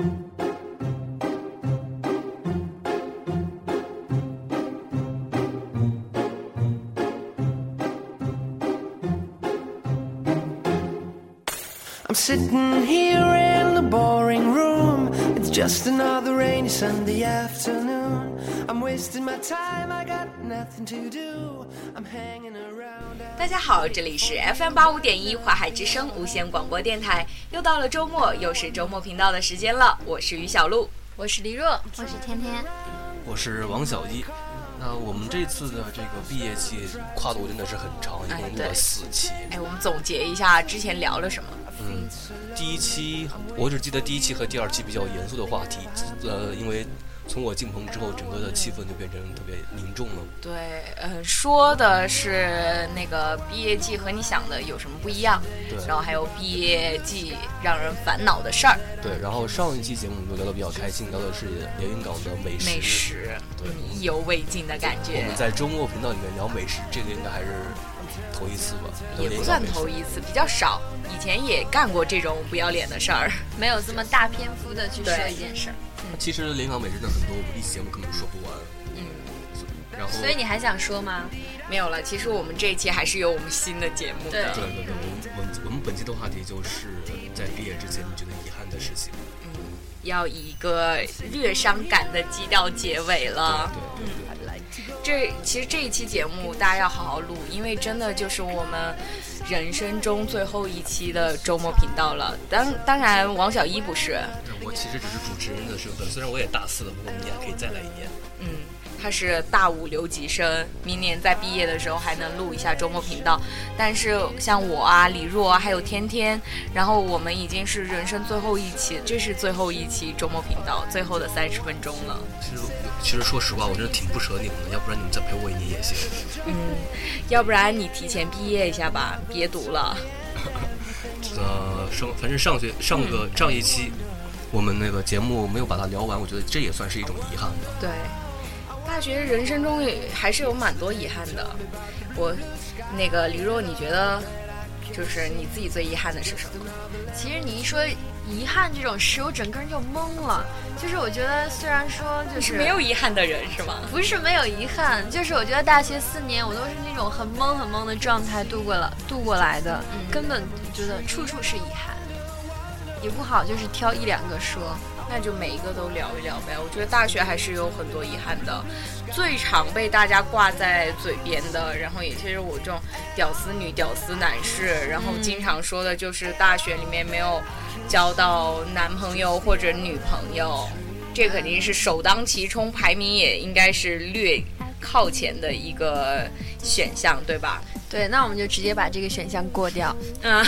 I'm sitting here in the boring room. It's just another rainy Sunday afternoon. I'm wasting my time, I got nothing to do. I'm hanging around. 大家好，这里是 FM 八五点一华海之声无线广播电台，又到了周末，又是周末频道的时间了。我是于小璐，我是黎若，我是天天，我是王小一。那我们这次的这个毕业季跨度真的是很长，一共录了四期。哎，我们总结一下之前聊了什么？嗯，第一期我只记得第一期和第二期比较严肃的话题，呃，因为从我进棚之后，整个的气氛就变成特别凝重了。对，呃，说的是那个毕业季和你想的有什么不一样？对，然后还有毕业季让人烦恼的事儿。对，然后上一期节目我们就聊的比较开心，聊的是连云港的美食。美食，对，意犹未尽的感觉。我们在周末频道里面聊美食，这个应该还是。头一次吧，也不算头一次，比较少。以前也干过这种不要脸的事儿，没有这么大篇幅的去说一件事儿。其实临港美食的很多，我们一期节目根本说不完。嗯，然后所以你还想说吗？没有了。其实我们这一期还是有我们新的节目的。对对对，我们我们我们本期的话题就是在毕业之前你觉得遗憾的事情。嗯，要以一个略伤感的基调结尾了。对对对。这其实这一期节目大家要好好录，因为真的就是我们人生中最后一期的周末频道了。当当然，王小一不是。我其实只是主持人的身份，虽然我也大四了，不过明年可以再来一年。嗯，他是大五留级生，明年在毕业的时候还能录一下周末频道。但是像我啊、李若啊，还有天天，然后我们已经是人生最后一期，这是最后一期周末频道最后的三十分钟了。其实。其实说实话，我真的挺不舍你们的，要不然你们再陪我一年也行。嗯，要不然你提前毕业一下吧，别读了。呃，上反正上学上个上一期，我们那个节目没有把它聊完，我觉得这也算是一种遗憾吧。对，大学人生中也还是有蛮多遗憾的。我那个李若，你觉得就是你自己最遗憾的是什么？其实你一说。遗憾这种事，我整个人就懵了。就是我觉得，虽然说就是没有遗憾的人是吗？不是没有遗憾，就是我觉得大学四年我都是那种很懵很懵的状态度过了度过来的，根本觉得处处是遗憾。也不好就是挑一两个说，那就每一个都聊一聊呗。我觉得大学还是有很多遗憾的，最常被大家挂在嘴边的，然后也就是我这种屌丝女、屌丝男士，然后经常说的就是大学里面没有。交到男朋友或者女朋友，这肯定是首当其冲，排名也应该是略靠前的一个选项，对吧？对，那我们就直接把这个选项过掉。嗯，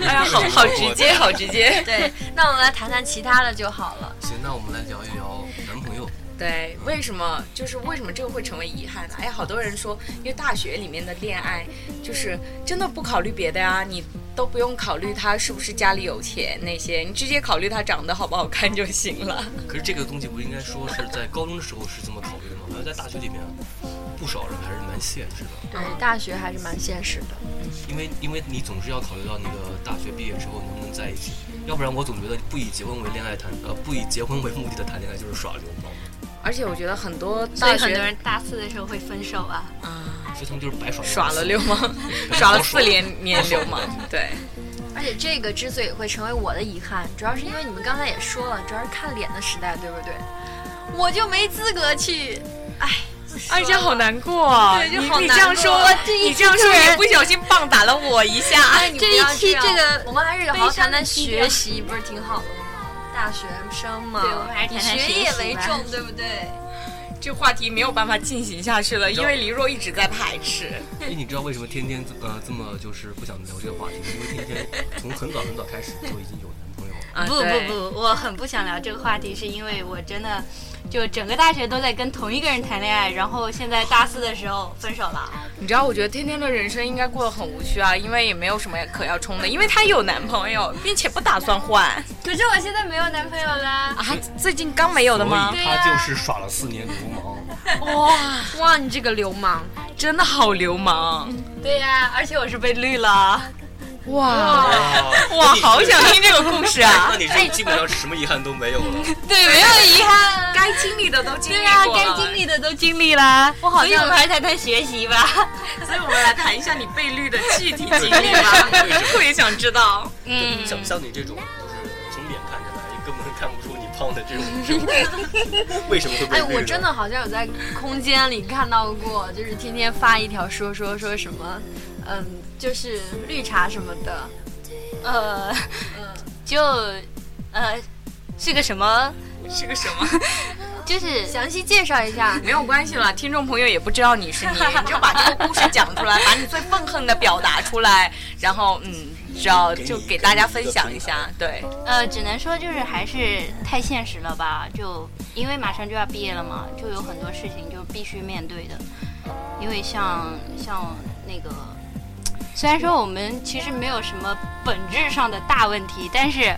哎呀，好好直接，好直接。对，那我们来谈谈其他的就好了。行，那我们来聊一聊男朋友。对，为什么就是为什么这个会成为遗憾呢？哎呀，好多人说，因为大学里面的恋爱就是真的不考虑别的呀，你都不用考虑他是不是家里有钱那些，你直接考虑他长得好不好看就行了。可是这个东西不应该说是在高中的时候是这么考虑的吗？好像在大学里面，不少人还是蛮现实的。对，大学还是蛮现实的。因为因为你总是要考虑到那个大学毕业之后能不能在一起，要不然我总觉得不以结婚为恋爱谈，呃，不以结婚为目的的谈恋爱就是耍流氓。而且我觉得很多，所以很多人大四的时候会分手啊。啊，所以他们就是白耍耍了流氓，耍了四年年流氓。对。而且这个之所以会成为我的遗憾，主要是因为你们刚才也说了，主要是看脸的时代，对不对？我就没资格去，哎，而且好难过。对，就好难过。你这样说，你这样说也不小心棒打了我一下。这一期这个，我们还是好好谈谈学习，不是挺好的吗？大学生嘛，对，我们还是以学业为重，对不对？这话题没有办法进行下去了，因为黎若一直在排斥。你知道为什么天天呃这么就是不想聊这个话题？因为天天从很早很早开始就已经有不不不，我很不想聊这个话题，是因为我真的。就整个大学都在跟同一个人谈恋爱，然后现在大四的时候分手了。你知道，我觉得天天的人生应该过得很无趣啊，因为也没有什么可要冲的，因为她有男朋友，并且不打算换。可是我现在没有男朋友啦。啊，最近刚没有的吗？他就是耍了四年流氓。哇哇，你这个流氓，真的好流氓。对呀，而且我是被绿了。哇哇，好想听这个故事啊！那你这基本上什么遗憾都没有了。对，没有遗憾。该经历的都经历对啊，过了，该经历的都经历了。我好像所以我们还是谈谈学习吧。所以我们来谈一下你被绿的具体经历吧，特别想知道。嗯，像像你这种，胖的这种，为什么会被哎，我真的好像有在空间里看到过，就是天天发一条说说说什么，嗯，就是绿茶什么的，呃，嗯，就呃是个什么，是个什么？就是详细介绍一下。没有关系了，听众朋友也不知道你是你，你就把这个故事讲出来，把你最愤恨的表达出来，然后嗯，只要就给大家分享一下。对，呃，只能说就是还是太现实了吧，就因为马上就要毕业了嘛，就有很多事情就必须面对的。因为像像那个，虽然说我们其实没有什么本质上的大问题，但是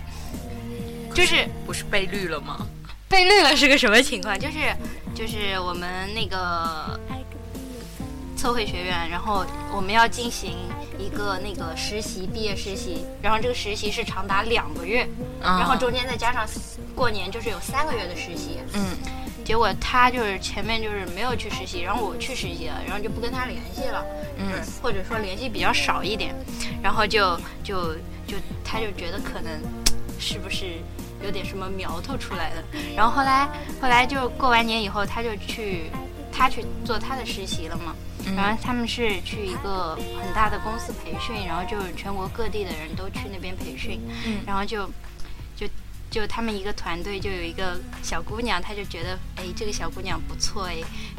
就是不是被绿了吗？被绿了是个什么情况？就是就是我们那个测绘学院，然后我们要进行一个那个实习，毕业实习，然后这个实习是长达两个月，然然后中间再加上过年，就是有三个月的实习。嗯结果他就是前面就是没有去实习，然后我去实习了，然后就不跟他联系了，嗯或者说联系比较少一点，然后就就就他就觉得可能是不是有点什么苗头出来的，然后后来后来就过完年以后，他就去他去做他的实习了嘛，嗯。然后他们是去一个很大的公司培训，然后就是全国各地的人都去那边培训，嗯。然后就就就他们一个团队就有一个小姑娘，她就觉得哎这个小姑娘不错哎，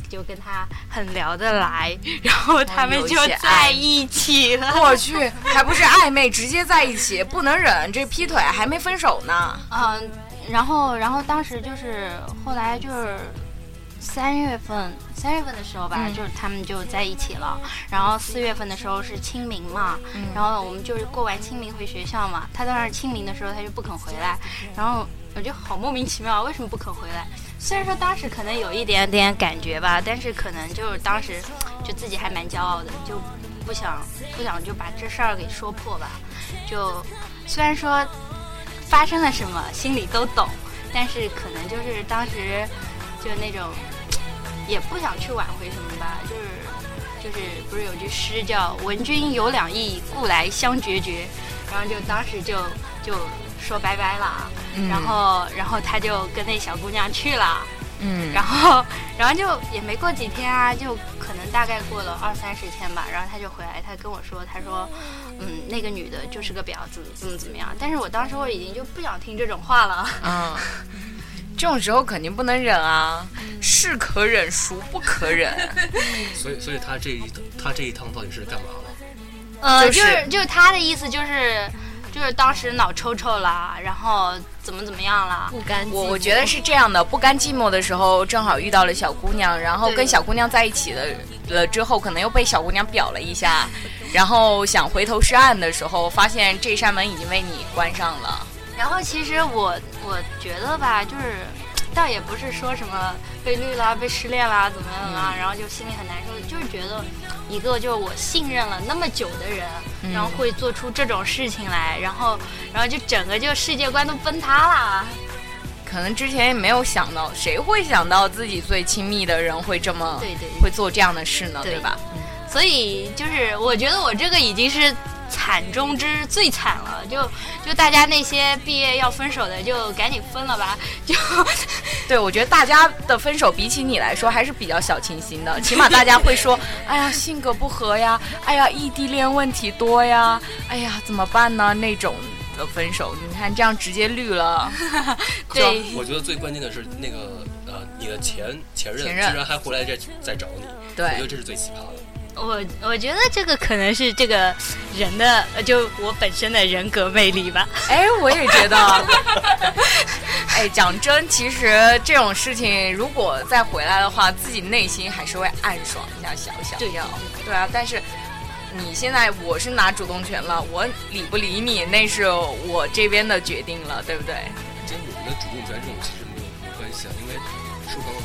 就跟他很聊得来，然后他们就在一起了。我去，还不是暧昧，直接在一起，不能忍，这劈腿还没分手呢。嗯，然后然后当时就是后来就是三月份，三月份的时候吧，嗯就是他们就在一起了。然后四月份的时候是清明嘛，嗯然后我们就是过完清明回学校嘛。他当时清明的时候他就不肯回来，然后我就好莫名其妙，为什么不肯回来？虽然说当时可能有一点点感觉吧，但是可能就是当时就自己还蛮骄傲的，就不想不想就把这事儿给说破吧。就虽然说发生了什么心里都懂，但是可能就是当时就那种也不想去挽回什么吧，就是就是不是有句诗叫“闻君有两意，故来相决绝”，然后就当时就就说拜拜了，嗯然后然后他就跟那小姑娘去了。嗯然后，然后就也没过几天啊，就可能大概过了二三十天吧，然后他就回来，他跟我说，他说，嗯，那个女的就是个婊子，怎么怎么样。但是我当时我已经就不想听这种话了。嗯，这种时候肯定不能忍啊，是可忍，孰不可忍？所以所以他这一他这一趟到底是干嘛了？呃，就就是是就是他的意思就是，就是当时脑抽抽啦，然后怎么怎么样啦。不甘寂寞我我觉得是这样的，不甘寂寞的时候，正好遇到了小姑娘，然后跟小姑娘在一起了了之后，可能又被小姑娘表了一下，然后想回头是岸的时候，发现这扇门已经为你关上了。然后其实我我觉得吧，就是倒也不是说什么被绿啦、被失恋啦怎么样啦，然后就心里很难受，就是觉得一个就是我信任了那么久的人，然后会做出这种事情来，然后然后就整个就世界观都崩塌啦。可能之前也没有想到，谁会想到自己最亲密的人会这么对对对会做这样的事呢？对对吧？所以就是我觉得我这个已经是惨中之最惨了，就就大家那些毕业要分手的就赶紧分了吧，就 对，我觉得大家的分手比起你来说还是比较小清新的，起码大家会说，哎呀，性格不合呀，哎呀，异地恋问题多呀，哎呀，怎么办呢？那种的分手，你看这样直接绿了，对。我觉得最关键的是那个呃，你的前前任前任。居然还回来再再找你，对。我觉得这是最奇葩的。我我觉得这个可能是这个人的，呃就我本身的人格魅力吧。哎，我也觉得，哎，讲真，其实这种事情如果再回来的话，自己内心还是会暗爽一下，小小对啊，但是。你现在我是拿主动权了，我理不理你那是我这边的决定了，对不对？跟我们的主动权这种其实没有没有关系啊，因为受伤的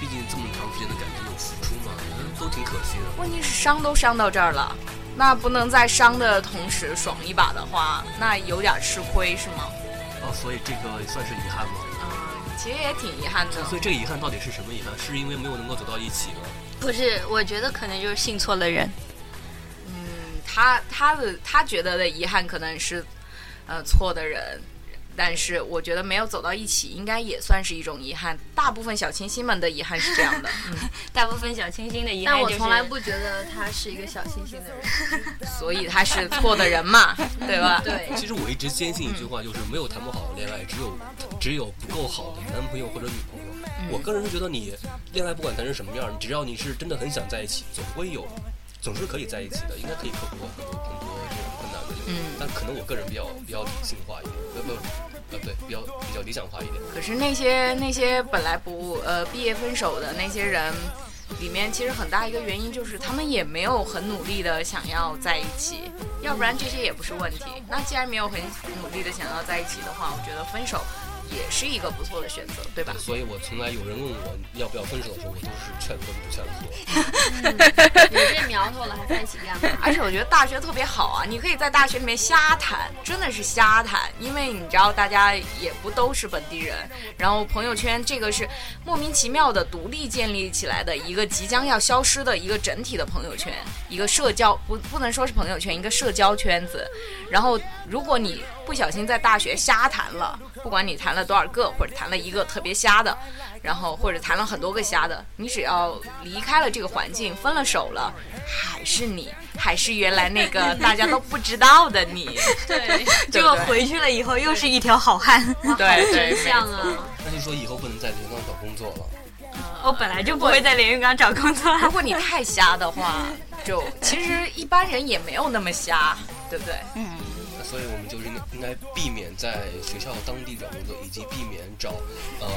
毕竟这么长时间的感情有付出嘛，都挺可惜的。问题是伤都伤到这儿了，那不能在伤的同时爽一把的话，那有点吃亏是吗？哦，所以这个算是遗憾吗？嗯，其实也挺遗憾的。所以这个遗憾到底是什么遗憾？是因为没有能够走到一起吗？不是，我觉得可能就是信错了人。嗯，他他的他觉得的遗憾可能是，呃，错的人。但是我觉得没有走到一起，应该也算是一种遗憾。大部分小清新们的遗憾是这样的，嗯，大部分小清新的遗憾。但我从来不觉得他是一个小清新的人，所以他是错的人嘛，对吧？对。其实我一直坚信一句话，就是没有谈不好的恋爱，只有只有不够好的男朋友或者女朋友。我个人是觉得，你恋爱不管谈成什么样，只要你是真的很想在一起，总会有，总是可以在一起的，应该可以克服很多困难的。嗯。但可能我个人比较比较理性化一点，不不。呃，对，比较比较理想化一点。可是那些那些本来不呃毕业分手的那些人，里面其实很大一个原因就是他们也没有很努力的想要在一起，要不然这些也不是问题。那既然没有很努力的想要在一起的话，我觉得分手。也是一个不错的选择，对吧？所以我从来有人问我要不要分手的时候，我都是劝分不劝和。有这苗头了还在一起干嘛？而且我觉得大学特别好啊，你可以在大学里面瞎谈，真的是瞎谈，因为你知道大家也不都是本地人，然后朋友圈这个是莫名其妙的独立建立起来的一个即将要消失的一个整体的朋友圈，一个社交不不能说是朋友圈，一个社交圈子。然后如果你不小心在大学瞎谈了，不管你谈了多少个，或者谈了一个特别瞎的，然后或者谈了很多个瞎的，你只要离开了这个环境，分了手了，还是你，还是原来那个 大家都不知道的你。对，结果回去了以后又是一条好汉。对，真相 啊！那就说以后不能在连云港找工作了。我本来就不会在连云港找工作。如果你太瞎的话，就其实一般人也没有那么瞎，对不对？嗯。所以我们就是应该避免在学校当地找工作，以及避免找呃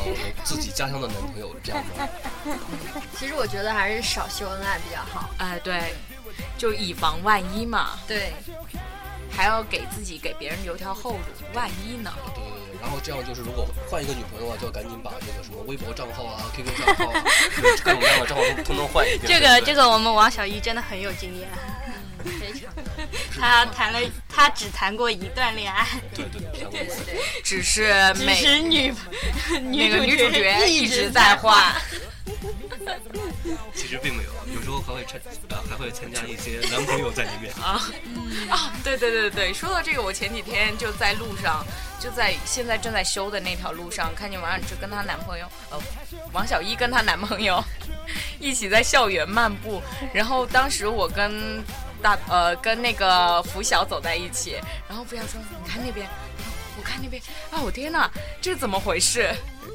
自己家乡的男朋友，这样吗？其实我觉得还是少秀恩爱比较好。哎，对，就以防万一嘛。对，还要给自己给别人留条后路，万一呢？对对对，然后这样就是如果换一个女朋友的话，就要赶紧把这个什么微博账号啊、QQ 账号、啊、各种各样的账号都通通换一遍。这个这个，我们王小一真的很有经验。非常，他谈了，他只谈过一段恋爱，对对对对对，只是只是女那个女主角一直在换，其实并没有，有时候还会参呃还会参加一些男朋友在里面。啊。啊对对对对，说到这个，我前几天就在路上，就在现在正在修的那条路上，看见王小芝跟她男朋友，呃，王小一跟她男朋友一起在校园漫步，然后当时我跟。大呃，跟那个拂晓走在一起，然后拂晓说：“你看那边，我看那边啊！我天哪，这怎么回事？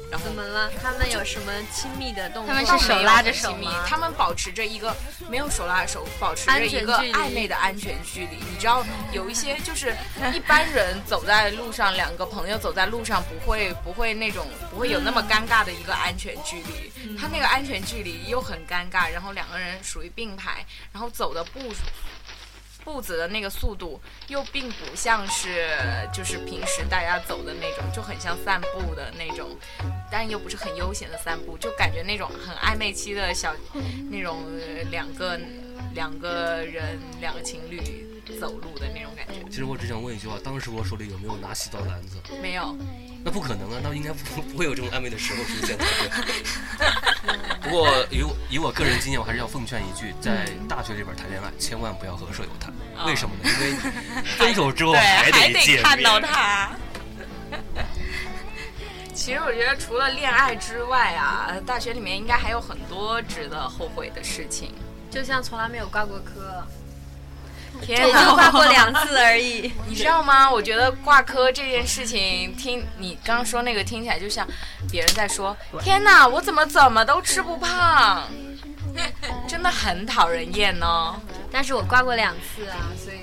然后怎么了？他们有什么亲密的动作？他们是手拉着手吗？他们保持着一个没有手拉着手，保持着一个暧昧的安全距离。你知道，有一些就是 一般人走在路上，两个朋友走在路上，不会不会那种不会有那么尴尬的一个安全距离。他那个安全距离又很尴尬，然后两个人属于并排，然后走的步。步子的那个速度又并不像是就是平时大家走的那种，就很像散步的那种，但又不是很悠闲的散步，就感觉那种很暧昧期的小那种两个两个人两个情侣走路的那种感觉。其实我只想问一句话，当时我手里有没有拿洗澡篮子？没有。那不可能啊，那应该不 不会有这种暧昧的时候出现。不过以以我个人经验，我还是要奉劝一句，在大学里边谈恋爱，千万不要和舍友谈。为什么呢？因为 分手之后还得看到他。其实我觉得，除了恋爱之外啊，大学里面应该还有很多值得后悔的事情，就像从来没有挂过科。天哪，挂过两次而已，你知道吗？我觉得挂科这件事情，听你刚刚说那个听起来就像别人在说：“天哪，我怎么怎么都吃不胖。”真的很讨人厌呢。但是我挂过两次啊，所以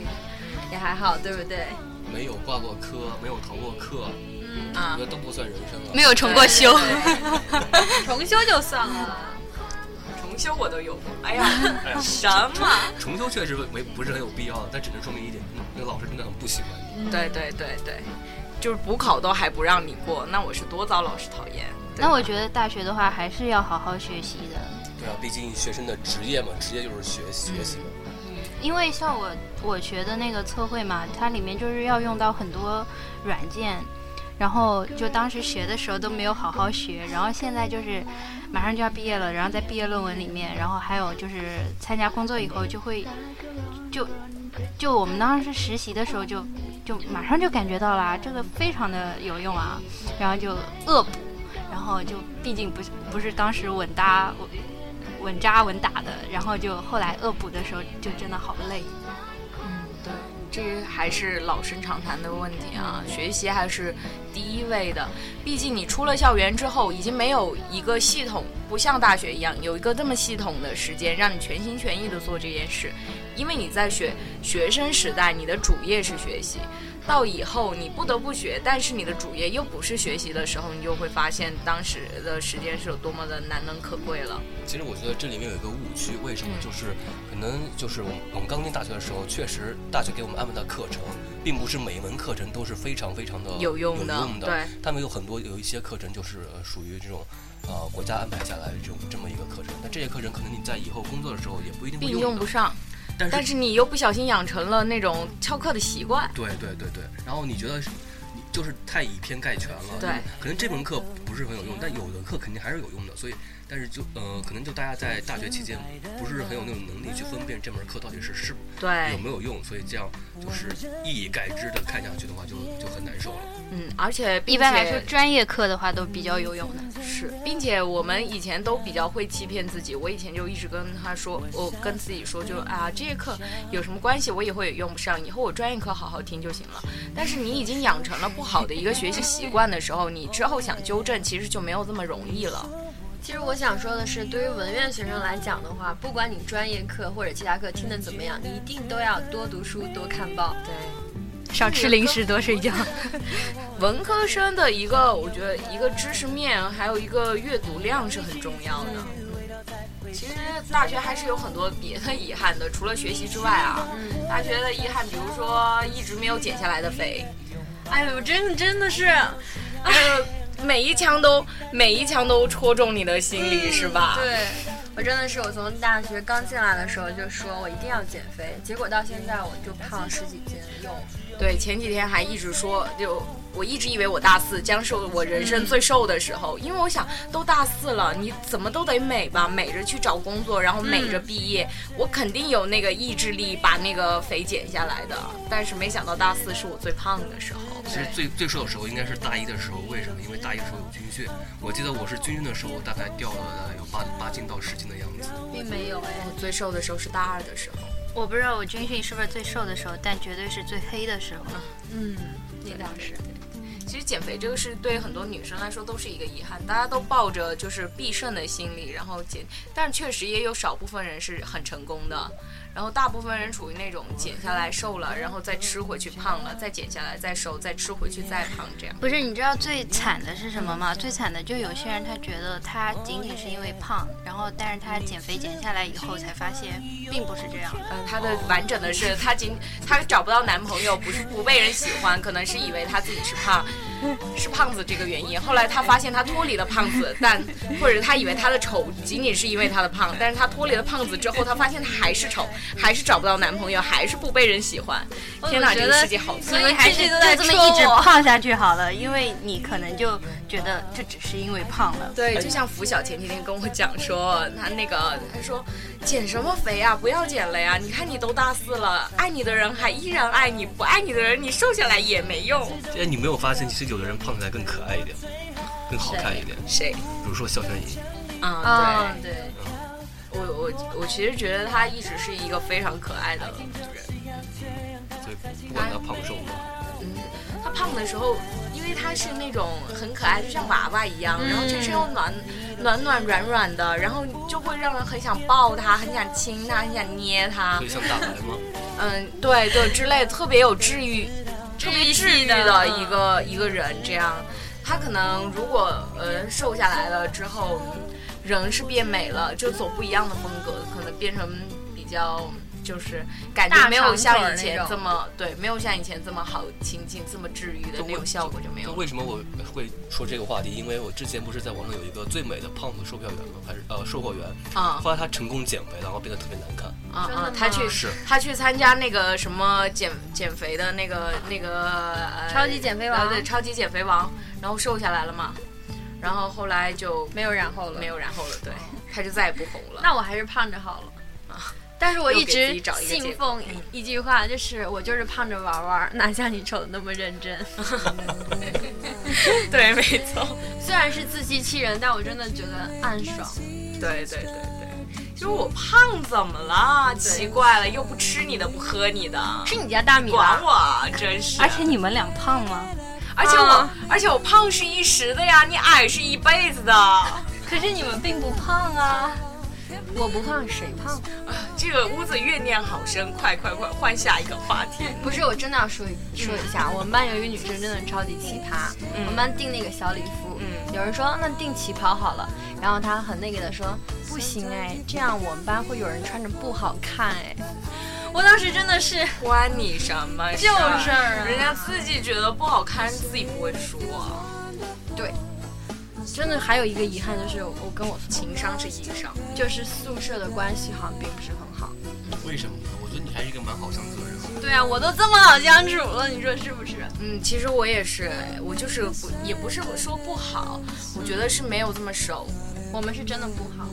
也还好，对不对？没有挂过科，没有逃过课，嗯啊，那都不算人生了。没有重过修，重修就算了。重修我都有，哎呀，什么？重修确实没不是很有必要，但只能说明一点，那个老师真的很不喜欢你。对对对对，就是补考都还不让你过，那我是多遭老师讨厌。那我觉得大学的话还是要好好学习的。对啊，毕竟学生的职业嘛，职业就是学学习嘛。嗯因为像我我学的那个测绘嘛，它里面就是要用到很多软件，然后就当时学的时候都没有好好学，然后现在就是马上就要毕业了，然后在毕业论文里面，然后还有就是参加工作以后就会就就我们当时实习的时候就就马上就感觉到了这个非常的有用啊，然后就恶补，然后就毕竟不是不是当时稳搭稳稳扎稳打的，然后就后来恶补的时候就真的好累。这还是老生常谈的问题啊，学习还是第一位的。毕竟你出了校园之后，已经没有一个系统，不像大学一样有一个这么系统的时间让你全心全意的做这件事。因为你在学学生时代，你的主业是学习。到以后你不得不学，但是你的主业又不是学习的时候，你就会发现当时的时间是有多么的难能可贵了。其实我觉得这里面有一个误区，为什么？就是可能就是我们我们刚进大学的时候，确实大学给我们安排的课程，并不是每一门课程都是非常非常的有用的。对，他们有很多有一些课程就是属于这种呃国家安排下来的这种这么一个课程，但这些课程可能你在以后工作的时候也不一定会用用不上。但是你又不小心养成了那种翘课的习惯。对对对对，然后你觉得就是太以偏概全了。对，可能这门课不是很有用，但有的课肯定还是有用的，所以。但是就呃，可能就大家在大学期间不是很有那种能力去分辨这门课到底是是对有没有用，所以这样就是一以概之的看下去的话，就就很难受了。嗯，而且一般来说，专业课的话都比较有用的。是，并且我们以前都比较会欺骗自己。我以前就一直跟他说，我跟自己说，就啊，这些课有什么关系？我以后也用不上，以后我专业课好好听就行了。但是你已经养成了不好的一个学习习惯的时候，你之后想纠正，其实就没有这么容易了。其实我想说的是，对于文院学生来讲的话，不管你专业课或者其他课听得怎么样，你一定都要多读书、多看报，对，少吃零食、多睡觉。文科生的一个，我觉得一个知识面，还有一个阅读量是很重要的。其实大学还是有很多别的遗憾的，除了学习之外啊，大学的遗憾，比如说一直没有减下来的肥。哎呦，真的真的是，哎呦。每一枪都每一枪都戳中你的心里，是吧？对，我真的是，我从大学刚进来的时候就说我一定要减肥，结果到现在我就胖了十几斤又。对，前几天还一直说就。我一直以为我大四将是我人生最瘦的时候，因为我想都大四了，你怎么都得美吧，美着去找工作，然后美着毕业，我肯定有那个意志力把那个肥减下来的。但是没想到大四是我最胖的时候。其实最最瘦的时候应该是大一的时候，为什么？因为大一的时候有军训，我记得我是军训的时候大概掉了有八八斤到十斤的样子。并没有哎，我最瘦的时候是大二的时候。我不知道我军训是不是最瘦的时候，但绝对是最黑的时候。嗯，那倒是。其实减肥这个是对很多女生来说都是一个遗憾，大家都抱着就是必胜的心理，然后减，但确实也有少部分人是很成功的。然后大部分人处于那种减下来瘦了，然后再吃回去胖了，再减下来再瘦，再吃回去再胖这样。不是，你知道最惨的是什么吗？最惨的就有些人他觉得他仅仅是因为胖，然后但是他减肥减下来以后才发现并不是这样。嗯，他的完整的是他仅他找不到男朋友，不是不被人喜欢，可能是以为他自己是胖，是胖子这个原因。后来他发现他脱离了胖子，但或者他以为他的丑仅仅是因为他的胖，但是他脱离了胖子之后，他发现他还是丑。还是找不到男朋友，还是不被人喜欢。天哪，这个世界好惨！你们还是就这么一直胖下去好了，因为你可能就觉得这只是因为胖了。对，就像福晓前几天跟我讲说，他那个他说减什么肥啊，不要减了呀！你看你都大四了，爱你的人还依然爱你，不爱你的人你瘦下来也没用。哎，你没有发现，其实有的人胖起来更可爱一点，更好看一点。谁？比如说肖轩怡。啊，对对。我我我其实觉得他一直是一个非常可爱的人，所以不管他胖瘦嘛。嗯，他胖的时候，因为他是那种很可爱，就像娃娃一样，然后全身又暖暖暖软软的，然后就会让人很想抱他，很想亲他，很想捏他。像大白吗？嗯，对对，之类特别有治愈、特别治愈的一个一个人。这样，他可能如果呃瘦下来了之后。人是变美了，就走不一样的风格，可能变成比较就是感觉没有像以前这么对，没有像以前这么好亲近、这么治愈的那种效果就没有。为什么我会说这个话题？因为我之前不是在网上有一个最美的胖子售票员吗？还是呃售货员啊？后来他成功减肥，然后变得特别难看啊啊！他去是，他去参加那个什么减减肥的那个那个超级减肥王，对，超级减肥王，然后瘦下来了嘛。然后后来就没有然后了，没有然后了，对，他就再也不红了。那我还是胖着好了啊！但是我一直信奉一句话，就是我就是胖着玩玩，哪像你丑的那么认真。对，没错。虽然是自欺欺人，但我真的觉得暗爽。对对对对，就是我胖怎么了？奇怪了，又不吃你的，不喝你的，是你家大米管我，真是。而且你们俩胖吗？而且我，而且我胖是一时的呀，你矮是一辈子的。可是你们并不胖啊，我不胖谁胖？这个屋子怨念好深，快快快换下一个话题。不是，我真的要说说一下，我们班有一个女生真的超级奇葩。我们班订那个小礼服，有人说那订旗袍好了，然后她很那个的说不行哎，这样我们班会有人穿着不好看哎。我当时真的是关你什么事儿？人家自己觉得不好看，自己不会说。对，真的还有一个遗憾就是，我跟我情商是硬伤，就是宿舍的关系好像并不是很好。为什么呢？我觉得你还是一个蛮好相处的人。对啊，我都这么好相处了，你说是不是？嗯，其实我也是，我就是不，也不是说不好，我觉得是没有这么熟。我们是真的不好。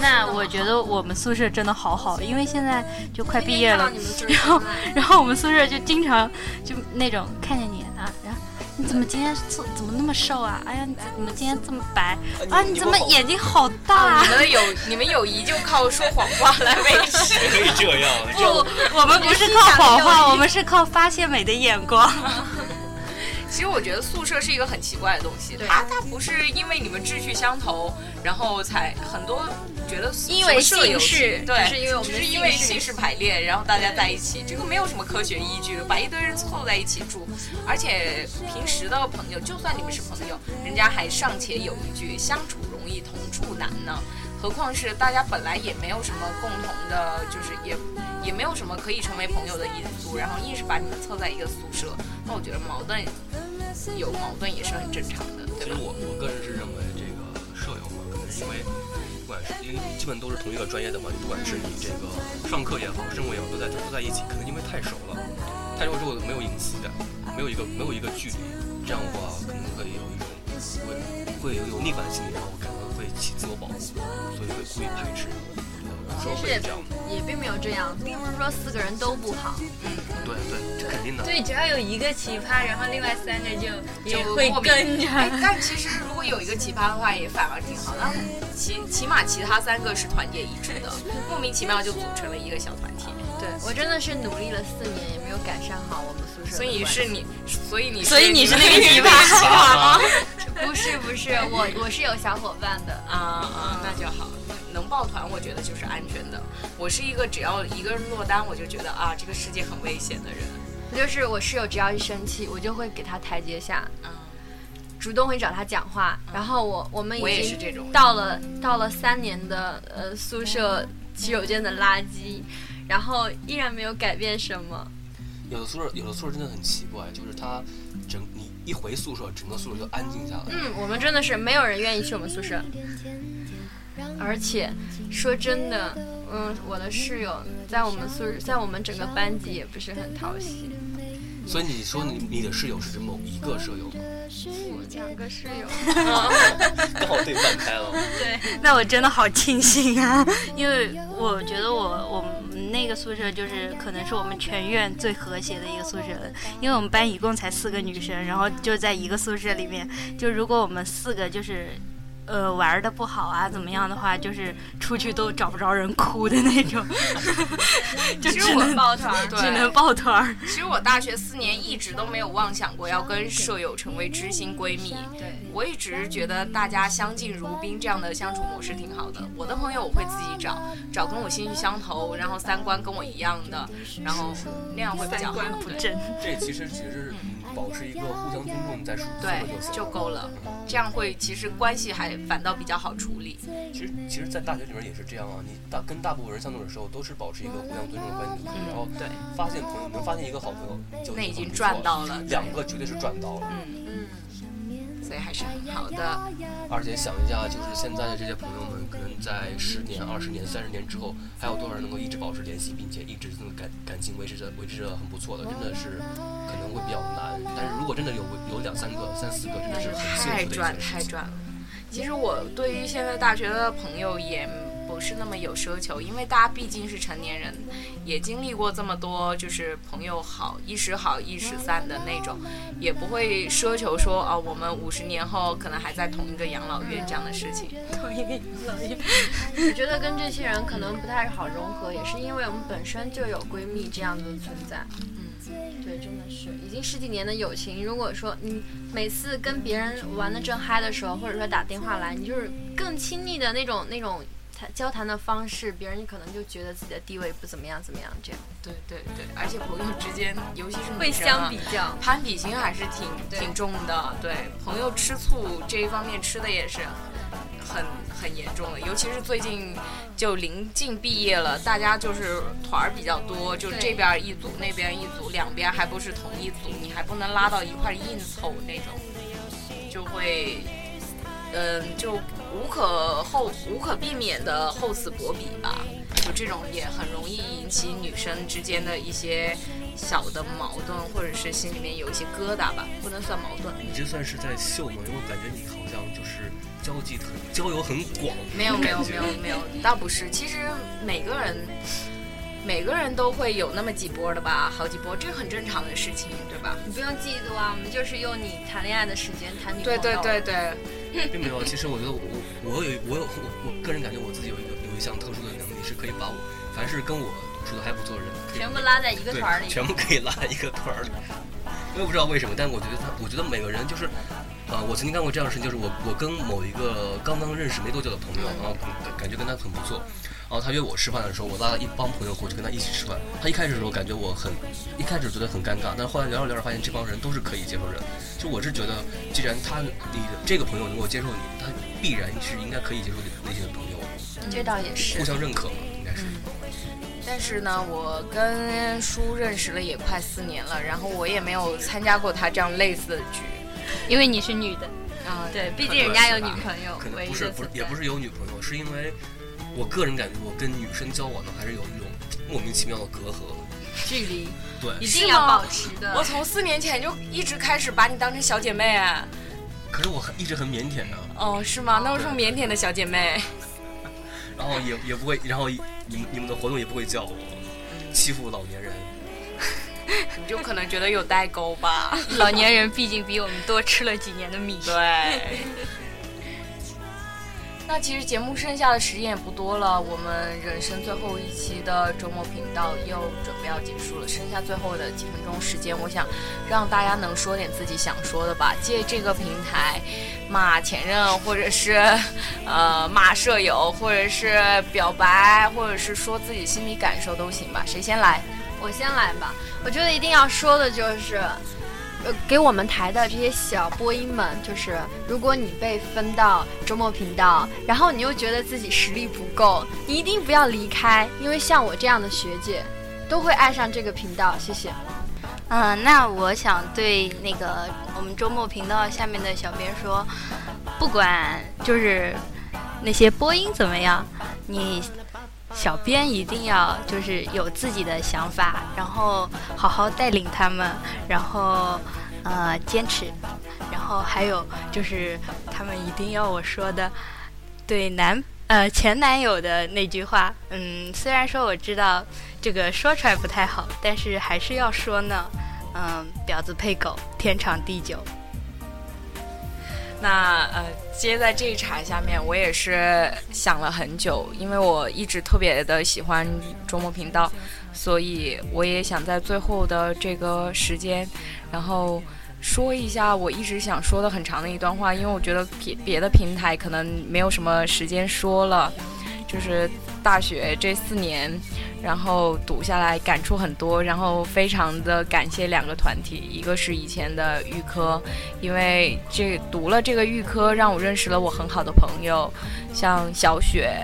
那我觉得我们宿舍真的好好，因为现在就快毕业了，然后然后我们宿舍就经常就那种看见你啊，然后你怎么今天怎怎么那么瘦啊？哎呀，你怎么今天这么白 啊？你怎么眼睛好大？你们友你们友谊就靠说谎话来维持？可以这样？不，我们不是靠谎话，我们是靠发现美的眼光。其实我觉得宿舍是一个很奇怪的东西，它它不是因为你们志趣相投，然后才很多觉得因为姓氏，对，是因为我们是因为姓氏排列，然后大家在一起，这个没有什么科学依据，把一堆人凑在一起住，而且平时的朋友，就算你们是朋友，人家还尚且有一句相处容易同住难呢。何况是大家本来也没有什么共同的，就是也也没有什么可以成为朋友的因素，然后硬是把你们凑在一个宿舍，那我觉得矛盾有矛盾也是很正常的。其实我我个人是认为这个舍友嘛，可能是因为不管是因为基本都是同一个专业的嘛，不管是你这个上课也好，生活也好，都在都在一起，可能因为太熟了，太熟之后没有隐私感，没有一个没有一个距离，这样的话可能会有一种会会有逆反心理，然后可能会起自我保护。所以会故意排斥，其实也也并没有这样，并不是说四个人都不好。嗯，对对，这肯定的。对，只要有一个奇葩，然后另外三个就也会跟着。但其实如果有一个奇葩的话，也反而挺好的。起起码其他三个是团结一致的，莫名其妙就组成了一个小团体。对我真的是努力了四年，也没有改善好我们宿舍。所以是你，所以你，所以你是那个奇葩吗？不 是不是，我我是有小伙伴的啊啊，那就好。能抱团，我觉得就是安全的。我是一个只要一个人落单，我就觉得啊，这个世界很危险的人。就是我室友只要一生气，我就会给他台阶下，嗯，主动会找他讲话。然后我我们已经到了到了三年的呃宿舍洗手间的垃圾，然后依然没有改变什么。有的宿舍有的宿舍真的很奇怪，就是他整你一回宿舍，整个宿舍就安静下来。嗯，我们真的是没有人愿意去我们宿舍。而且说真的，嗯，我的室友在我们宿舍，在我们整个班级也不是很讨喜。所以你说你你的室友是指某一个舍友吗？我两个室友，刚好对半开了。对，那我真的好庆幸啊，因为我觉得我我们那个宿舍就是可能是我们全院最和谐的一个宿舍了，因为我们班一共才四个女生，然后就在一个宿舍里面，就如果我们四个就是。呃，玩的不好啊，怎么样的话，就是出去都找不着人哭的那种，就只能抱团，只能抱团。其实我大学四年一直都没有妄想过要跟舍友成为知心闺蜜。对，我一直觉得大家相敬如宾这样的相处模式挺好的。我的朋友我会自己找，找跟我兴趣相投，然后三观跟我一样的，然后那样会比较好。这其实其实保持一个互相尊重在处，对就够了。这样会其实关系还。来反倒比较好处理。其实，其实，在大学里面也是这样啊。你大跟大部分人相处的时候，都是保持一个互相尊重的关系，然后对，发现朋友能发现一个好朋友，就那已经赚到了，两个绝对是赚到了。嗯嗯，所以还是很好的。而且想一下，就是现在的这些朋友们，可能在十年、二十年、三十年之后，还有多少人能够一直保持联系，并且一直这种感感情维持着维持着很不错的，真的是可能会比较难。但是如果真的有有两三个、三四个，真的是很幸福的一件太赚事情。太赚了。其实我对于现在大学的朋友也不是那么有奢求，因为大家毕竟是成年人，也经历过这么多，就是朋友好一时好一时散的那种，也不会奢求说啊，我们五十年后可能还在同一个养老院这样的事情。同一个养老院。我觉得跟这些人可能不太好融合，也是因为我们本身就有闺蜜这样的存在。嗯，对，真的是已经十几年的友情。如果说你每次跟别人玩的正嗨的时候，或者说打电话来，你就是更亲密的那种那种谈交谈的方式，别人可能就觉得自己的地位不怎么样怎么样，这样对对对，而且朋友之间，尤其是女会生啊相比较。攀比心还是挺挺重的。对，朋友吃醋这一方面吃的也是很很严重的，尤其是最近就临近毕业了，大家就是团儿比较多，就这边一组那边一组，两边还不是同一组，你还不能拉到一块儿硬凑那种，就会。嗯，就无可厚无可避免的厚此薄彼吧，就这种也很容易引起女生之间的一些小的矛盾，或者是心里面有一些疙瘩吧，不能算矛盾。你这算是在秀吗？因为我感觉你好像就是交际很交友很广，没有没有没有没有，倒不是。其实每个人每个人都会有那么几波的吧，好几波，这很正常的事情，对吧？你不用嫉妒啊，我们就是用你谈恋爱的时间谈女朋友对友。对对对，并没有。其实我觉得我我有我有我我个人感觉我自己有一个有一项特殊的能力，是可以把我凡是跟我处的还不错的人，全部拉在一个团里。全部可以拉在一个团儿里。我也不知道为什么，但我觉得他，我觉得每个人就是，啊、我曾经干过这样的事情，就是我我跟某一个刚刚认识没多久的朋友，然后感感觉跟他很不错，然后他约我吃饭的时候，我拉了一帮朋友过去跟他一起吃饭。他一开始的时候感觉我很，一开始觉得很尴尬，但是后来聊着聊着发现这帮人都是可以接受人。就我是觉得，既然他你的这个朋友能够接受你，他必然是应该可以接受你类型的朋友，这倒也是互。相认可嘛，应该是。但是呢，我跟叔认识了也快四年了，然后我也没有参加过他这样类似的局。因为你是女的，啊，对，毕竟人家有女朋友可，能不是不是也不是有女朋友，是因为我个人感觉我跟女生交往呢，还是有一种莫名其妙的隔阂。距离对，一定要保持的。我从四年前就一直开始把你当成小姐妹啊。可是我很一直很腼腆的，哦，是吗？那我是腼腆的小姐妹。然后也也不会，然后你们你们的活动也不会叫我，欺负老年人。你就可能觉得有代沟吧。老年人毕竟比我们多吃了几年的米。对。那其实节目剩下的时间也不多了，我们人生最后一期的周末频道又准备要结束了，剩下最后的几分钟时间，我想让大家能说点自己想说的吧，借这个平台骂前任，或者是呃骂舍友，或者是表白，或者是说自己心里感受都行吧。谁先来？我先来吧。我觉得一定要说的就是，呃，给我们台的这些小播音们，就是如果你被分到周末频道，然后你又觉得自己实力不够，你一定不要离开，因为像我这样的学姐，都会爱上这个频道。谢谢。嗯，那我想对那个我们周末频道下面的小编说，不管就是那些播音怎么样，你小编一定要就是有自己的想法，然后好好带领他们，然后呃坚持，然后还有就是他们一定要我说的对男呃前男友的那句话，嗯，虽然说我知道这个说出来不太好，但是还是要说呢，嗯，婊子配狗，天长地久。那呃，接在这一茬下面，我也是想了很久，因为我一直特别的喜欢周末频道，所以我也想在最后的这个时间，然后说一下我一直想说的很长的一段话，因为我觉得别别的平台可能没有什么时间说了，就是大学这四年，然后读下来感触很多，然后非常的感谢两个团体，一个是以前的预科，因为这读了这个预科，让我认识了我很好的朋友，像小雪，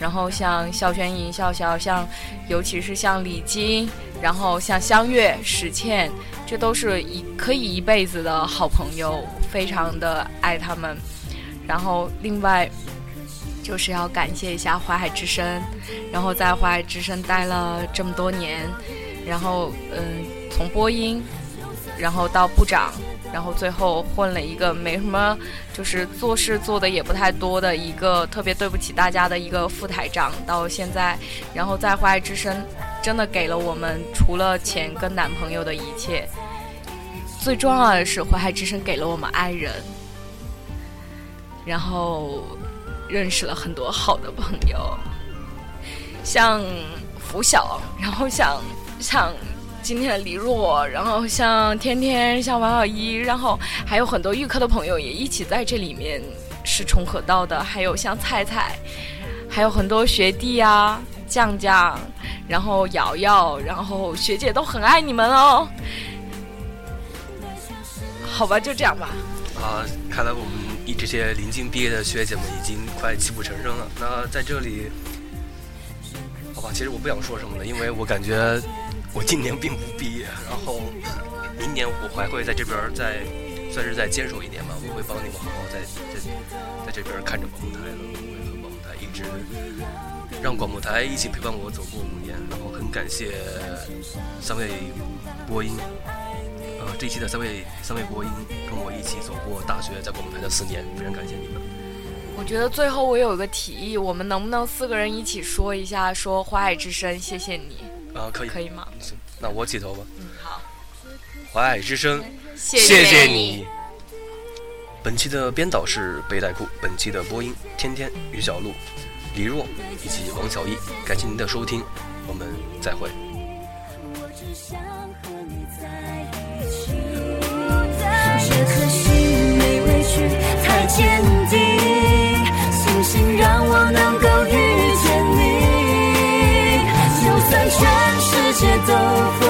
然后像肖轩颖、笑笑，像尤其是像李金，然后像香月、史倩，这都是一可以一辈子的好朋友，非常的爱他们。然后另外。就是要感谢一下淮海之声，然后在淮海之声待了这么多年，然后嗯，从播音，然后到部长，然后最后混了一个没什么，就是做事做的也不太多的一个特别对不起大家的一个副台长，到现在，然后在淮海之声真的给了我们除了钱跟男朋友的一切，最重要的是淮海之声给了我们爱人，然后。认识了很多好的朋友，像拂晓，然后像像今天的李若，然后像天天，像王小一，然后还有很多预科的朋友也一起在这里面是重合到的，还有像菜菜，还有很多学弟啊、酱酱，然后瑶瑶，然后学姐都很爱你们哦。好吧，就这样吧。啊，看来我们。以这些临近毕业的学姐们已经快泣不成声了。那在这里，好吧，其实我不想说什么了，因为我感觉我今年并不毕业，然后明年我还会在这边再算是再坚守一年吧。我会帮你们好好在在在这边看着广播台的，我会和广播台一直让广播台一起陪伴我走过五年。然后很感谢三位播音。这一期的三位三位播音跟我一起走过大学，在广播台的四年，非常感谢你们。我觉得最后我有一个提议，我们能不能四个人一起说一下，说花海之声，谢谢你。啊，可以，可以吗？行，那我起头吧。嗯，好。华海之声，谢谢你。本期的编导是背带裤，本期的播音天天、于小璐、李若以及王小艺，感谢您的收听，我们再会。我只想这颗心没畏惧太坚定庆幸让我能够遇见你。就算全世界都否